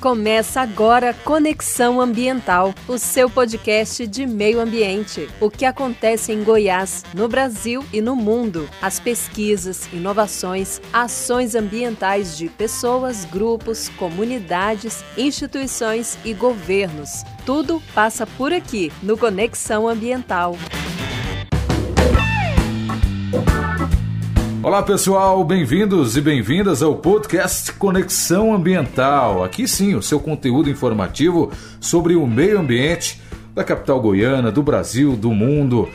Começa agora Conexão Ambiental, o seu podcast de meio ambiente. O que acontece em Goiás, no Brasil e no mundo. As pesquisas, inovações, ações ambientais de pessoas, grupos, comunidades, instituições e governos. Tudo passa por aqui no Conexão Ambiental. Olá pessoal, bem-vindos e bem-vindas ao podcast Conexão Ambiental. Aqui sim, o seu conteúdo informativo sobre o meio ambiente da capital goiana, do Brasil, do mundo.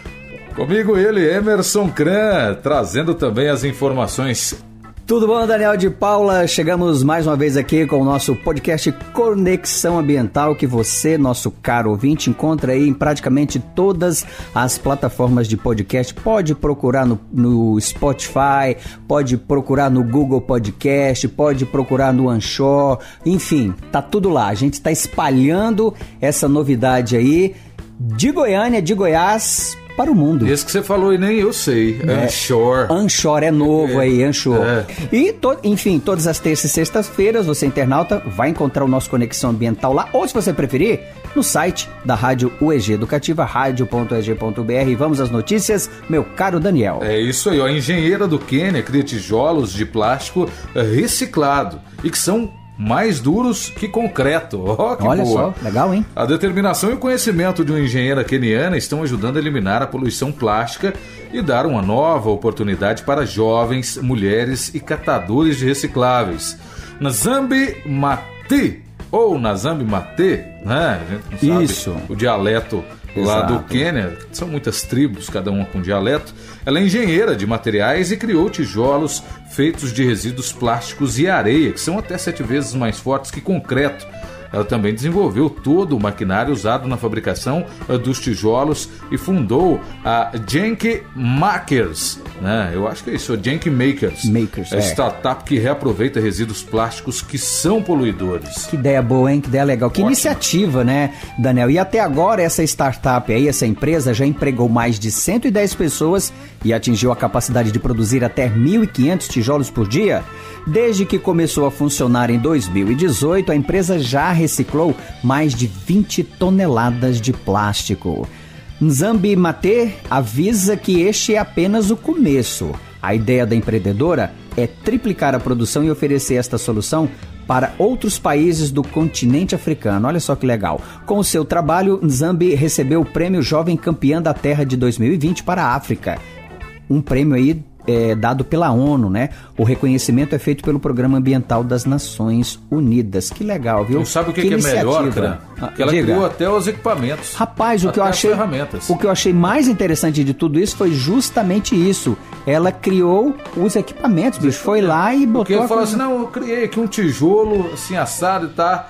Comigo ele, Emerson Kran, trazendo também as informações tudo bom, Daniel de Paula? Chegamos mais uma vez aqui com o nosso podcast Conexão Ambiental, que você, nosso caro ouvinte, encontra aí em praticamente todas as plataformas de podcast. Pode procurar no, no Spotify, pode procurar no Google Podcast, pode procurar no Anchor, enfim, tá tudo lá. A gente está espalhando essa novidade aí de Goiânia, de Goiás para o mundo. Esse que você falou e nem eu sei. É, Anshore. Anshore é novo é. aí, Anshore. É. E, to, enfim, todas as terças e sextas-feiras, você internauta vai encontrar o nosso Conexão Ambiental lá, ou se você preferir, no site da Rádio UEG Educativa, rádio.eg.br. Vamos às notícias, meu caro Daniel. É isso aí, ó. A engenheira do Quênia cria tijolos de plástico reciclado e que são mais duros que concreto. Oh, que Olha boa. só, legal, hein? A determinação e o conhecimento de uma engenheira keniana estão ajudando a eliminar a poluição plástica e dar uma nova oportunidade para jovens, mulheres e catadores de recicláveis. Nazambi Mati, ou Nazambi Mate, né? A gente não sabe Isso. o dialeto lá Exato. do Quênia, são muitas tribos, cada uma com dialeto. Ela é engenheira de materiais e criou tijolos feitos de resíduos plásticos e areia, que são até sete vezes mais fortes que concreto. Ela também desenvolveu todo o maquinário usado na fabricação eh, dos tijolos e fundou a Genk Makers, né? Eu acho que é isso, Genk Makers. Makers, é é. startup que reaproveita resíduos plásticos que são poluidores. Que ideia boa, hein? Que ideia legal. Que Ótimo. iniciativa, né, Daniel? E até agora essa startup aí, essa empresa já empregou mais de 110 pessoas e atingiu a capacidade de produzir até 1.500 tijolos por dia. Desde que começou a funcionar em 2018, a empresa já reciclou mais de 20 toneladas de plástico. Nzambi Mate avisa que este é apenas o começo. A ideia da empreendedora é triplicar a produção e oferecer esta solução para outros países do continente africano. Olha só que legal. Com o seu trabalho, Nzambi recebeu o prêmio Jovem Campeã da Terra de 2020 para a África. Um prêmio aí é, dado pela ONU, né? O reconhecimento é feito pelo Programa Ambiental das Nações Unidas. Que legal, viu? Não sabe o que, que é melhor, cara? Ah, Que ela diga. criou até os equipamentos. Rapaz, o que eu achei o que eu achei mais interessante de tudo isso foi justamente isso. Ela criou os equipamentos, bicho. Foi lá e botou Porque fala coisa- assim, não, eu criei aqui um tijolo assim assado e tá.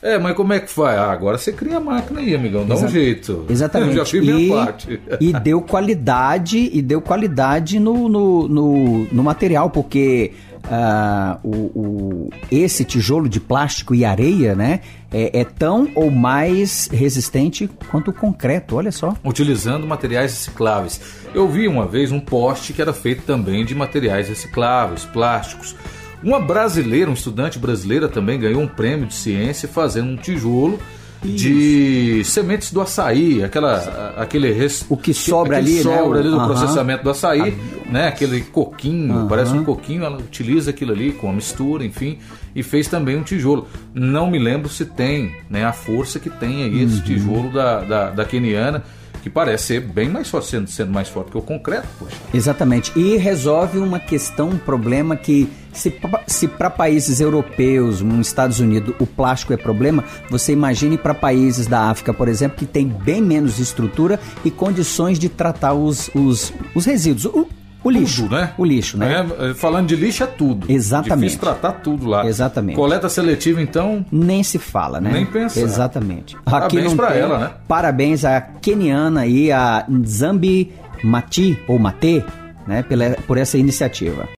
É, mas como é que faz? Ah, agora você cria a máquina aí, amigão, dá um Exa- jeito. Exatamente. Eu já fiz e, minha parte. e deu qualidade e deu qualidade no, no, no, no material, porque ah, o, o- esse tijolo de plástico e areia, né, é, é tão ou mais resistente quanto o concreto. Olha só. Utilizando materiais recicláveis. Eu vi uma vez um poste que era feito também de materiais recicláveis, plásticos. Uma brasileira, um estudante brasileira também ganhou um prêmio de ciência fazendo um tijolo de sementes do açaí, aquela, aquele res- O que sobra aquele ali, né? sobra ali do processamento do açaí, né? Aquele coquinho, parece um coquinho, ela utiliza aquilo ali com a mistura, enfim, e fez também um tijolo. Não me lembro se tem, né, a força que tem aí Uhum. esse tijolo da, da, da keniana, que parece ser bem mais forte, sendo, sendo mais forte que o concreto, poxa. Exatamente. E resolve uma questão, um problema que, se, se para países europeus, nos Estados Unidos, o plástico é problema, você imagine para países da África, por exemplo, que tem bem menos estrutura e condições de tratar os, os, os resíduos. O, o lixo. Tudo, né? O lixo, né? É, falando de lixo é tudo. Exatamente. Difícil tratar tudo lá. Exatamente. Coleta seletiva, então, Nem se fala, né? Nem pensar. Exatamente. Parabéns tem- ela, né? Parabéns à keniana e a Nzambi Mati, ou Mate, né, pela, por essa iniciativa.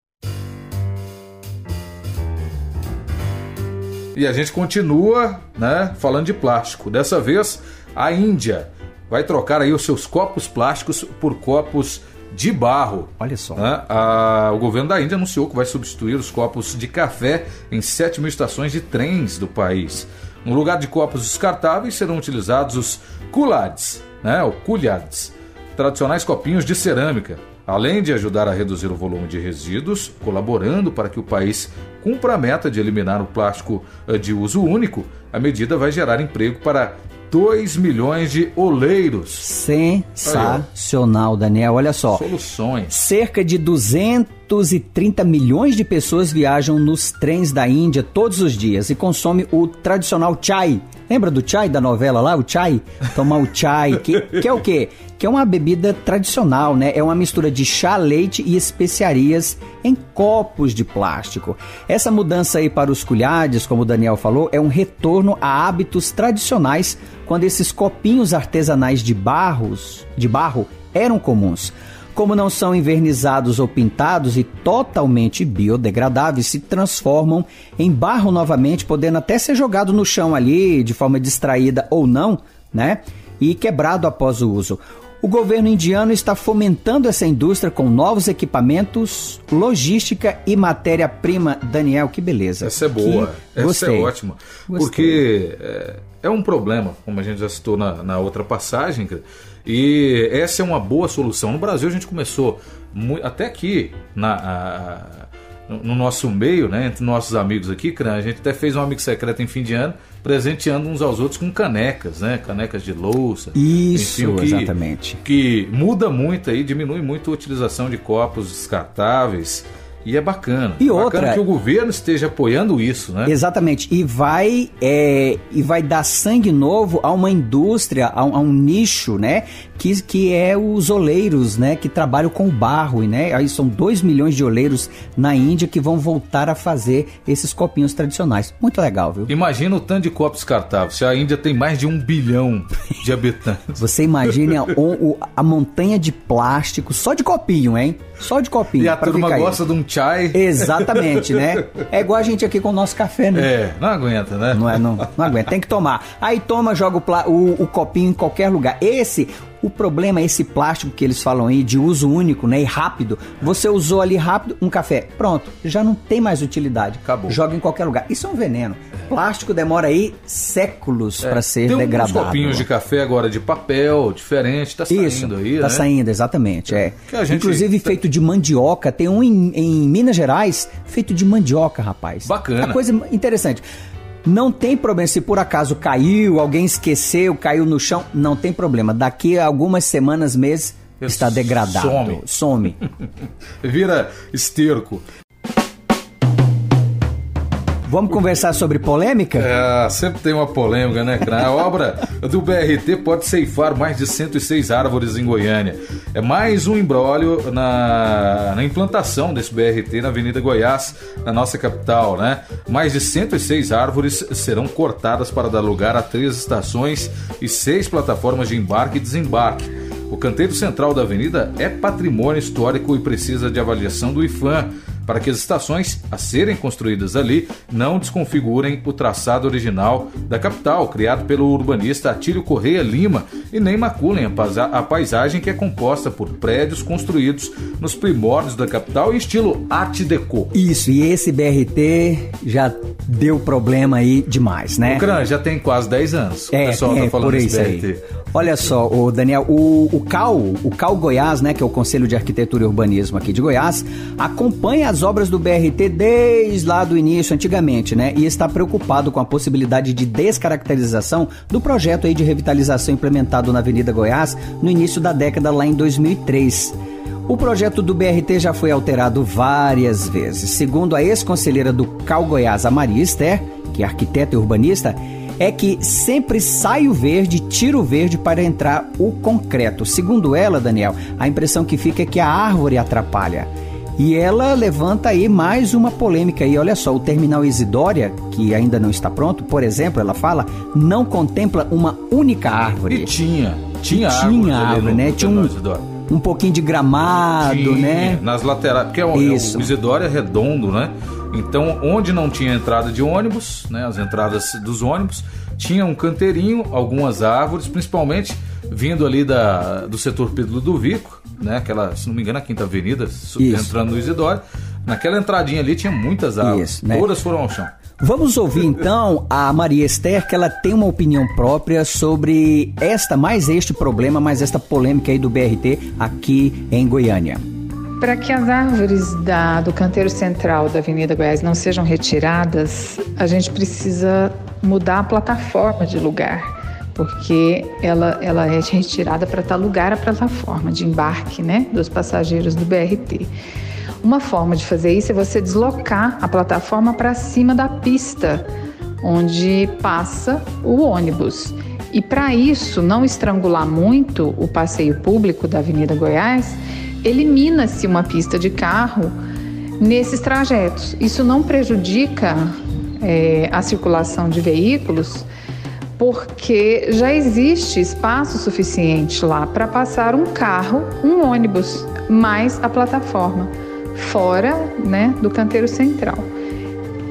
E a gente continua, né, falando de plástico. Dessa vez, a Índia vai trocar aí os seus copos plásticos por copos de barro. Olha só. Né? A, o governo da Índia anunciou que vai substituir os copos de café em 7 mil estações de trens do país. No lugar de copos descartáveis serão utilizados os culads, né? ou culhads, tradicionais copinhos de cerâmica, além de ajudar a reduzir o volume de resíduos, colaborando para que o país cumpra a meta de eliminar o plástico eh, de uso único. A medida vai gerar emprego para 2 milhões de oleiros. Sensacional, Daniel. Olha só. Soluções. Cerca de 230 milhões de pessoas viajam nos trens da Índia todos os dias e consomem o tradicional chai. Lembra do chai da novela lá, o chai? Tomar o chai, que, que é o quê? Que é uma bebida tradicional, né? É uma mistura de chá, leite e especiarias em copos de plástico. Essa mudança aí para os colhades, como o Daniel falou, é um retorno a hábitos tradicionais quando esses copinhos artesanais de barros, de barro eram comuns. Como não são envernizados ou pintados e totalmente biodegradáveis, se transformam em barro novamente, podendo até ser jogado no chão ali de forma distraída ou não, né? E quebrado após o uso. O governo indiano está fomentando essa indústria com novos equipamentos, logística e matéria-prima. Daniel, que beleza. Essa é boa. Que... Essa Gostei. é ótima. Gostei. Porque é, é, um problema, como a gente já citou na, na outra passagem, e essa é uma boa solução. No Brasil a gente começou, até aqui, na, a, no nosso meio, né, entre nossos amigos aqui, a gente até fez um amigo secreto em fim de ano, presenteando uns aos outros com canecas, né? Canecas de louça. Isso, enfim, que, exatamente. Que muda muito aí, diminui muito a utilização de copos descartáveis. E é bacana. E bacana outra que o governo esteja apoiando isso, né? Exatamente. E vai é, e vai dar sangue novo a uma indústria, a um, a um, nicho, né? Que, que é os oleiros, né? Que trabalham com barro, né? Aí são 2 milhões de oleiros na Índia que vão voltar a fazer esses copinhos tradicionais. Muito legal, viu? Imagina o tanto de copos descartáveis. Se a Índia tem mais de um bilhão de habitantes. Você imagina o, a montanha de plástico só de copinho, hein? Só de copinho. E a turma gosta de um chai. Exatamente, né? É igual a gente aqui com o nosso café, né? É, não aguenta, né? Não, é, não, não aguenta, tem que tomar. Aí toma, joga o, o, o copinho em qualquer lugar. Esse, o problema é esse plástico que eles falam aí de uso único, né? E rápido. Você usou ali rápido um café, pronto, já não tem mais utilidade. Acabou. Joga em qualquer lugar. Isso é um veneno. Plástico demora aí séculos É. para ser Tem degradado. uns copinhos de café agora de papel, diferente, tá saindo Isso, aí, tá né? saindo, exatamente. É. A gente- Inclusive feito de mandioca. Tem um em, em Minas Gerais feito de mandioca, rapaz. Bacana. Uma coisa interessante. Não tem problema se por acaso caiu, alguém esqueceu, caiu no chão, não tem problema. Daqui a algumas semanas, meses, está degradado. Some. Some. Vira esterco. Vamos conversar sobre polêmica? É, sempre tem uma polêmica, né, cara? A obra do BRT pode ceifar mais de 106 árvores em Goiânia. É mais um embrólio na, na implantação desse BRT na Avenida Goiás, na nossa capital, né? Mais de 106 árvores serão cortadas para dar lugar a três estações e seis plataformas de embarque e desembarque. O canteiro central da avenida é patrimônio histórico e precisa de avaliação do IFAM para que as estações a serem construídas ali não desconfigurem o traçado original da capital, criado pelo urbanista Atílio Correia Lima, e nem maculem a paisa- a paisagem que é composta por prédios construídos nos primórdios da capital em estilo Art Deco. Isso, e esse BRT já deu problema aí demais, né? O CRAN já tem quase 10 anos. o É, pessoal é tá falando por isso aí. BRT. Olha só, o Daniel, o, o CAL, o CAL Goiás, né, que é o Conselho de Arquitetura e Urbanismo aqui de Goiás, acompanha as obras do BRT desde lá do início, antigamente, né, e está preocupado com a possibilidade de descaracterização do projeto aí de revitalização implementado na Avenida Goiás no início da década lá em 2003. O projeto do BRT já foi alterado várias vezes. Segundo a ex-conselheira do Cal Goiás, a Maria Esther, que é arquiteta e urbanista, é que sempre sai o verde, tira o verde para entrar o concreto. Segundo ela, Daniel, a impressão que fica é que a árvore atrapalha. E ela levanta aí mais uma polêmica aí. Olha só, o terminal Isidória, que ainda não está pronto, por exemplo, ela fala, não contempla uma única árvore. E tinha, tinha Tinha árvores ali árvore, né? Tinha um, um pouquinho de gramado, Tinha, né? Nas laterais, porque é o, é Isso. o Isidoro é redondo, né? Então, onde não tinha entrada de ônibus, né? As entradas dos ônibus, tinha um canteirinho, algumas árvores, principalmente vindo ali da, do setor Pedro Ludovico, né? Aquela, se não me engano, a Quinta Avenida, Isso. entrando no Isidoro. Naquela entradinha ali tinha muitas árvores. Isso, né? Todas foram ao chão. Vamos ouvir então a Maria Esther, que ela tem uma opinião própria sobre esta, mais este problema, mais esta polêmica aí do BRT aqui em Goiânia. Para que as árvores da, do canteiro central da Avenida Goiás não sejam retiradas, a gente precisa mudar a plataforma de lugar, porque ela, ela é retirada para dar lugar à plataforma de embarque né, dos passageiros do BRT. Uma forma de fazer isso é você deslocar a plataforma para cima da pista onde passa o ônibus. E para isso não estrangular muito o passeio público da Avenida Goiás, elimina-se uma pista de carro nesses trajetos. Isso não prejudica é, a circulação de veículos, porque já existe espaço suficiente lá para passar um carro, um ônibus, mais a plataforma fora né, do canteiro central.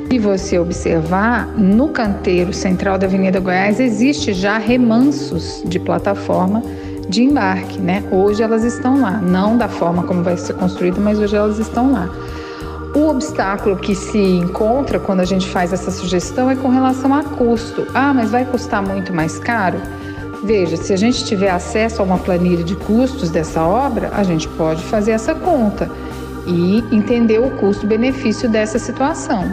Se você observar, no canteiro central da Avenida Goiás existe já remansos de plataforma de embarque, né? Hoje elas estão lá, não da forma como vai ser construída, mas hoje elas estão lá. O obstáculo que se encontra quando a gente faz essa sugestão é com relação a custo. Ah, mas vai custar muito mais caro? Veja, se a gente tiver acesso a uma planilha de custos dessa obra, a gente pode fazer essa conta e entender o custo-benefício dessa situação.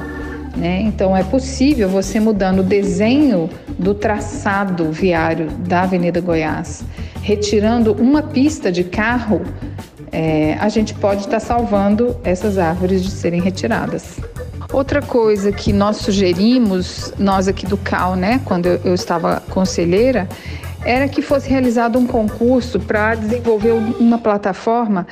Né? Então, é possível você mudando o desenho do traçado viário da Avenida Goiás, retirando uma pista de carro, é, a gente pode estar salvando essas árvores de serem retiradas. Outra coisa que nós sugerimos, nós aqui do CAL, né, quando eu, eu estava conselheira, era que fosse realizado um concurso para desenvolver uma plataforma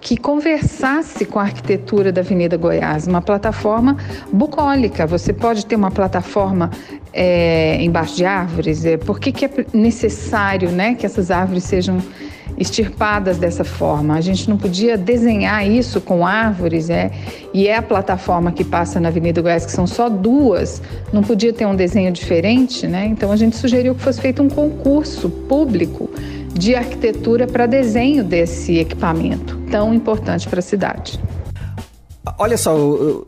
que conversasse com a arquitetura da Avenida Goiás, uma plataforma bucólica. Você pode ter uma plataforma é, embaixo de árvores. É, por que, que é necessário né, que essas árvores sejam extirpadas dessa forma? A gente não podia desenhar isso com árvores, é, e é a plataforma que passa na Avenida Goiás, que são só duas, não podia ter um desenho diferente, né? Então a gente sugeriu que fosse feito um concurso público de arquitetura para desenho desse equipamento tão importante para a cidade. Olha só,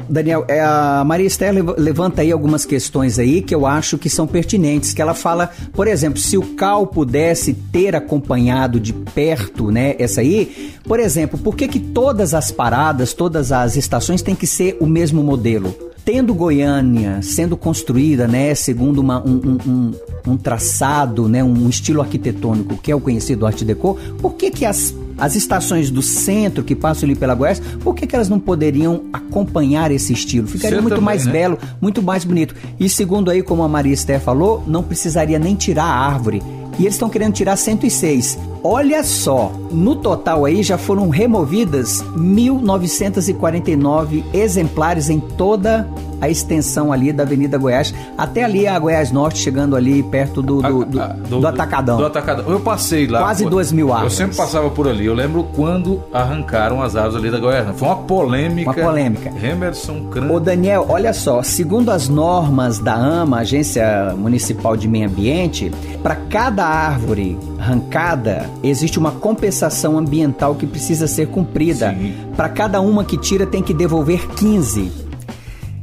Daniel, é, a Maria Esther levanta aí algumas questões aí que eu acho que são pertinentes, que ela fala, por exemplo, se o Cal pudesse ter acompanhado de perto, né, essa aí, por exemplo, por que que todas as paradas, todas as estações têm que ser o mesmo modelo? Tendo Goiânia sendo construída, né, segundo uma, um, um, um, traçado, né, um estilo arquitetônico que é o conhecido Art Deco, por que que as as estações do centro que passam ali pela Goiás, por que, que elas não poderiam acompanhar esse estilo? Ficaria Você muito também, mais né? belo, muito mais bonito. E segundo aí, como a Maria Esther falou, não precisaria nem tirar a árvore. E eles estão querendo tirar 106. Olha só, no total aí já foram removidas 1949 exemplares em toda a extensão ali da Avenida Goiás, até ali a Goiás Norte, chegando ali perto do, do, do, do, do Atacadão. Do Atacadão. Eu passei lá. Quase duas mil árvores. Eu sempre passava por ali. Eu lembro quando arrancaram as árvores ali da Goiás. Foi uma polêmica. Uma polêmica. Emerson Cran. Ô Daniel, olha só. Segundo as normas da AMA, Agência Municipal de Meio Ambiente, para cada árvore arrancada, existe uma compensação ambiental que precisa ser cumprida. Para cada uma que tira, tem que devolver 15.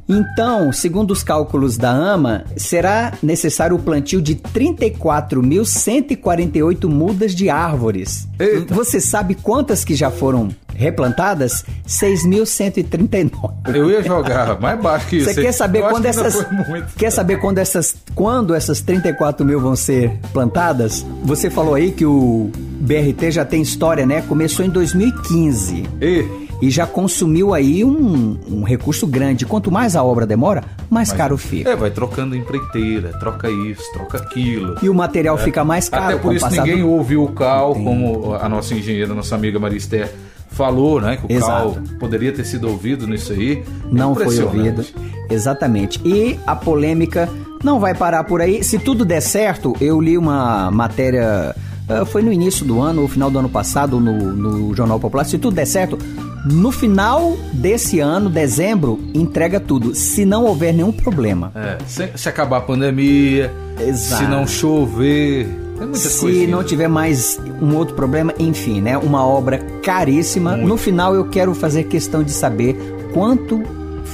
Então, segundo os cálculos da AMA, será necessário o plantio de 34.148 mudas de árvores. Eita. Você sabe quantas que já foram replantadas? 6.139. Eu ia jogar mais baixo que isso. Você quer saber quando essas Quer saber quando essas quando essas 34 mil vão ser plantadas? Você falou aí que o BRT já tem história, né? Começou em 2015. E e já consumiu aí um, um recurso grande. Quanto mais a obra demora, mais Mas, caro fica. É, vai trocando empreiteira, troca isso, troca aquilo. E o material é. fica mais caro. Até por isso ninguém do... ouviu o CAL, como a nossa engenheira, nossa amiga Maristé falou, né? Que o Exato. CAL poderia ter sido ouvido nisso aí. Não foi ouvido. Exatamente. E a polêmica não vai parar por aí. Se tudo der certo, eu li uma matéria. Uh, foi no início do ano, ou final do ano passado, no, no Jornal Popular. Se tudo der certo, no final desse ano, dezembro, entrega tudo, se não houver nenhum problema. É, se, se acabar a pandemia, Exato. se não chover, Se coisinhas. não tiver mais um outro problema, enfim, né? Uma obra caríssima. Muito. No final eu quero fazer questão de saber quanto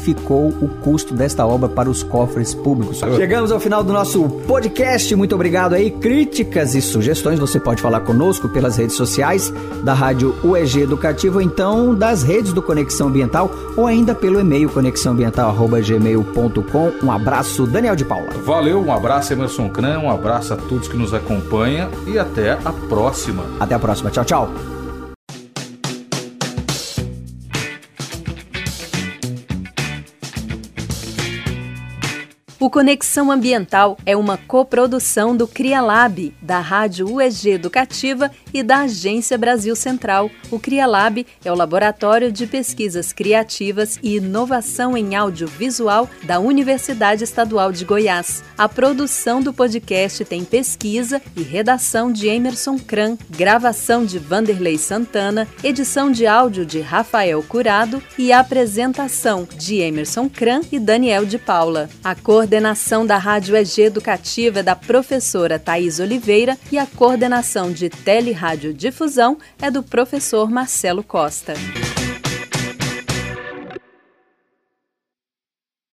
ficou o custo desta obra para os cofres públicos. Chegamos ao final do nosso podcast. Muito obrigado aí. Críticas e sugestões você pode falar conosco pelas redes sociais da Rádio UEG Educativo, ou então das redes do Conexão Ambiental, ou ainda pelo e-mail conexãoambiental@gmail.com. Um abraço, Daniel de Paula. Valeu, um abraço, Emerson Cran, um abraço a todos que nos acompanham e até a próxima. Até a próxima. Tchau, tchau. O Conexão Ambiental é uma coprodução do CriaLab, da Rádio UEG Educativa e da Agência Brasil Central. O CriaLab é o laboratório de pesquisas criativas e inovação em audiovisual da Universidade Estadual de Goiás. A produção do podcast tem pesquisa e redação de Emerson Kran, gravação de Vanderlei Santana, edição de áudio de Rafael Curado e apresentação de Emerson Kran e Daniel de Paula. A coordenação da Rádio EG Educativa é da professora Thais Oliveira e a coordenação de Telerádio Difusão é do professor Marcelo Costa.